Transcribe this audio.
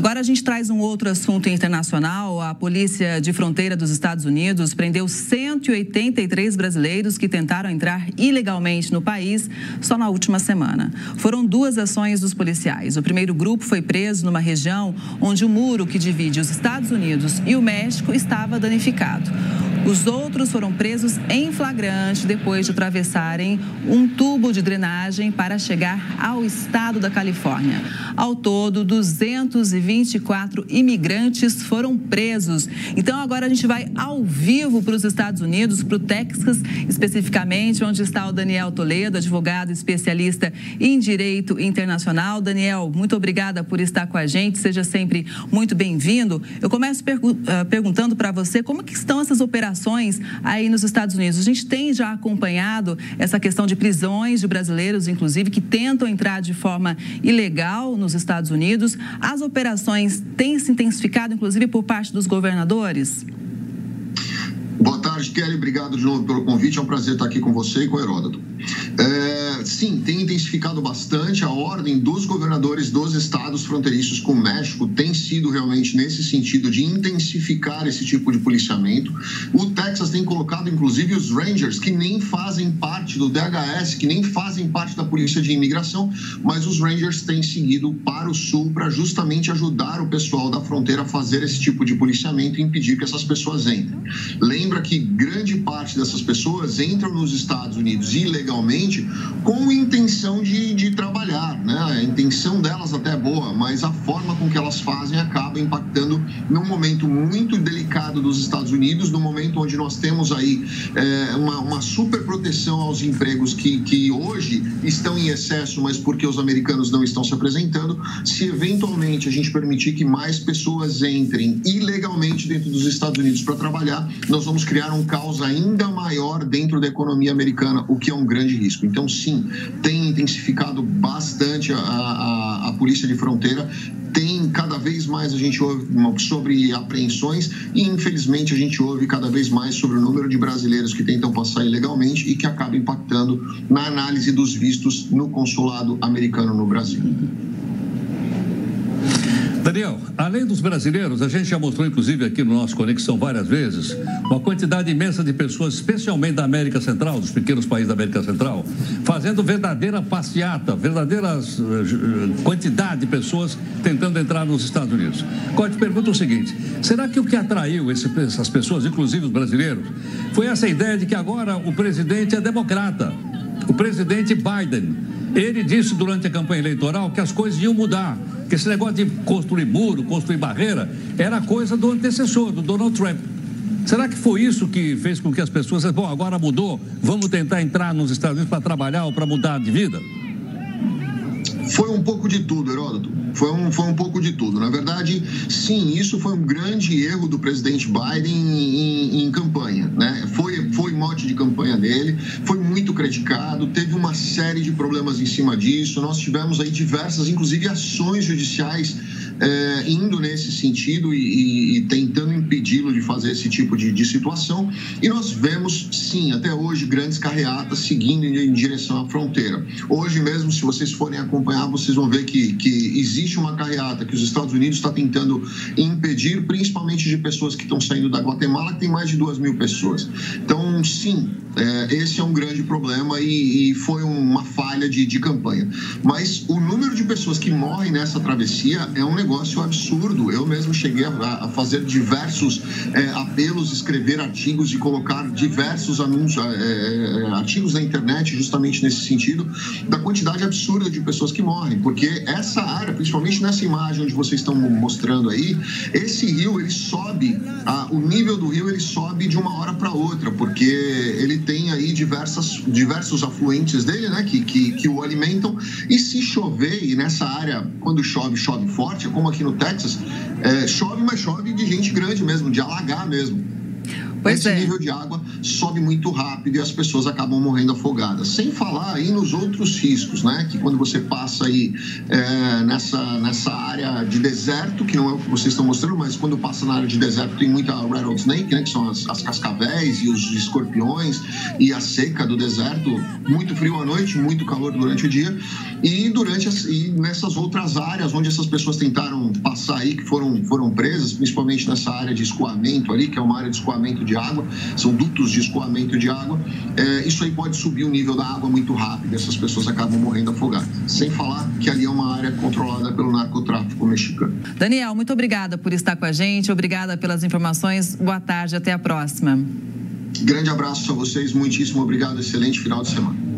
Agora a gente traz um outro assunto internacional. A Polícia de Fronteira dos Estados Unidos prendeu 183 brasileiros que tentaram entrar ilegalmente no país só na última semana. Foram duas ações dos policiais. O primeiro grupo foi preso numa região onde o muro que divide os Estados Unidos e o México estava danificado. Os outros foram presos em flagrante depois de atravessarem um tubo de drenagem para chegar ao estado da Califórnia. Ao todo, 224 imigrantes foram presos. Então, agora a gente vai ao vivo para os Estados Unidos, para o Texas, especificamente, onde está o Daniel Toledo, advogado especialista em direito internacional. Daniel, muito obrigada por estar com a gente. Seja sempre muito bem-vindo. Eu começo pergu uh, perguntando para você como que estão essas operações aí nos Estados Unidos. A gente tem já acompanhado essa questão de prisões de brasileiros, inclusive, que tentam entrar de forma ilegal nos Estados Unidos. As operações têm se intensificado, inclusive, por parte dos governadores? Boa tarde, Kelly. Obrigado de novo pelo convite. É um prazer estar aqui com você e com o Heródoto. É, sim, tem intensificado bastante. A ordem dos governadores dos estados fronteiriços com o México tem sido realmente nesse sentido de intensificar esse tipo de policiamento. O Texas tem colocado, inclusive, os Rangers, que nem fazem parte do DHS, que nem fazem parte da Polícia de Imigração, mas os Rangers têm seguido para o sul para justamente ajudar o pessoal da fronteira a fazer esse tipo de policiamento e impedir que essas pessoas entrem. Lembra que grande parte dessas pessoas entram nos Estados Unidos ilegalmente com intenção de, de trabalhar, né? A intenção delas até é boa, mas a forma com que elas fazem acaba impactando num momento muito delicado dos Estados Unidos, no momento onde nós temos aí é, uma, uma super proteção aos empregos que, que hoje estão em excesso, mas porque os americanos não estão se apresentando, se eventualmente a gente permitir que mais pessoas entrem ilegalmente dentro dos Estados Unidos para trabalhar, nós vamos criar um caos ainda maior dentro da economia americana, o que é um grande risco. Então, sim, tem intensificado bastante a, a, a polícia de fronteira, tem cada vez mais a gente ouve sobre apreensões e infelizmente a gente ouve cada vez mais sobre o número de brasileiros que tentam passar ilegalmente e que acaba impactando na análise dos vistos no consulado americano no Brasil. Daniel, além dos brasileiros, a gente já mostrou, inclusive, aqui no nosso Conexão várias vezes, uma quantidade imensa de pessoas, especialmente da América Central, dos pequenos países da América Central, fazendo verdadeira passeata, verdadeira uh, quantidade de pessoas tentando entrar nos Estados Unidos. Agora, te pergunto o seguinte: será que o que atraiu esse, essas pessoas, inclusive os brasileiros, foi essa ideia de que agora o presidente é democrata? Presidente Biden. Ele disse durante a campanha eleitoral que as coisas iam mudar que esse negócio de construir muro, construir barreira, era coisa do antecessor, do Donald Trump. Será que foi isso que fez com que as pessoas, bom, agora mudou, vamos tentar entrar nos Estados Unidos para trabalhar ou para mudar de vida? Foi um pouco de tudo, Heródoto. Foi um, foi um pouco de tudo. Na verdade, sim, isso foi um grande erro do presidente Biden em, em campanha. Né? Foi, foi mote de campanha dele, foi muito criticado, teve uma série de problemas em cima disso. Nós tivemos aí diversas, inclusive, ações judiciais é, indo nesse sentido e, e, e tentando esse tipo de, de, situação. E nós vemos, sim, até hoje, grandes carreatas seguindo em, em, direção à fronteira. Hoje mesmo, se vocês forem acompanhar, vocês vão ver que, que existe uma carreata que os Estados Unidos está tentando impedir, principalmente de pessoas que estão saindo da Guatemala, que tem mais de duas mil pessoas. Então, sim, é, esse é um grande problema e, e foi uma falha de, de campanha. Mas o número de pessoas que morrem nessa travessia é um negócio absurdo. Eu mesmo cheguei a, a fazer diversos é, apelos, escrever artigos e colocar diversos anúncios, é, artigos na internet justamente nesse sentido, da quantidade absurda de pessoas que morrem. Porque essa área, principalmente nessa imagem onde vocês estão mostrando aí, esse rio ele sobe, a, o nível do rio ele sobe de uma hora para outra, porque ele tem diversas, diversos afluentes dele, né, que, que, que o alimentam. E se chover, e nessa área, quando chove, chove forte, como aqui no Texas, é, chove, mas chove de gente grande mesmo, de alagar mesmo. Pois Esse é. nível de água sobe muito rápido e as pessoas acabam morrendo afogadas. Sem falar aí nos outros riscos, né? Que quando você passa aí é, nessa, nessa área de deserto, que não é o que vocês estão mostrando, mas quando passa na área de deserto tem muita rattlesnake, né? Que são as, as cascavéis e os escorpiões e a seca do deserto, muito frio à noite, muito calor durante o dia. E durante as, e nessas outras áreas onde essas pessoas tentaram passar aí, que foram, foram presas, principalmente nessa área de escoamento ali, que é uma área de escoamento de água, são dutos de escoamento de água, é, isso aí pode subir o nível da água muito rápido, essas pessoas acabam morrendo afogadas. Sem falar que ali é uma área controlada pelo narcotráfico mexicano. Daniel, muito obrigada por estar com a gente, obrigada pelas informações. Boa tarde, até a próxima. Grande abraço a vocês, muitíssimo obrigado, excelente final de semana.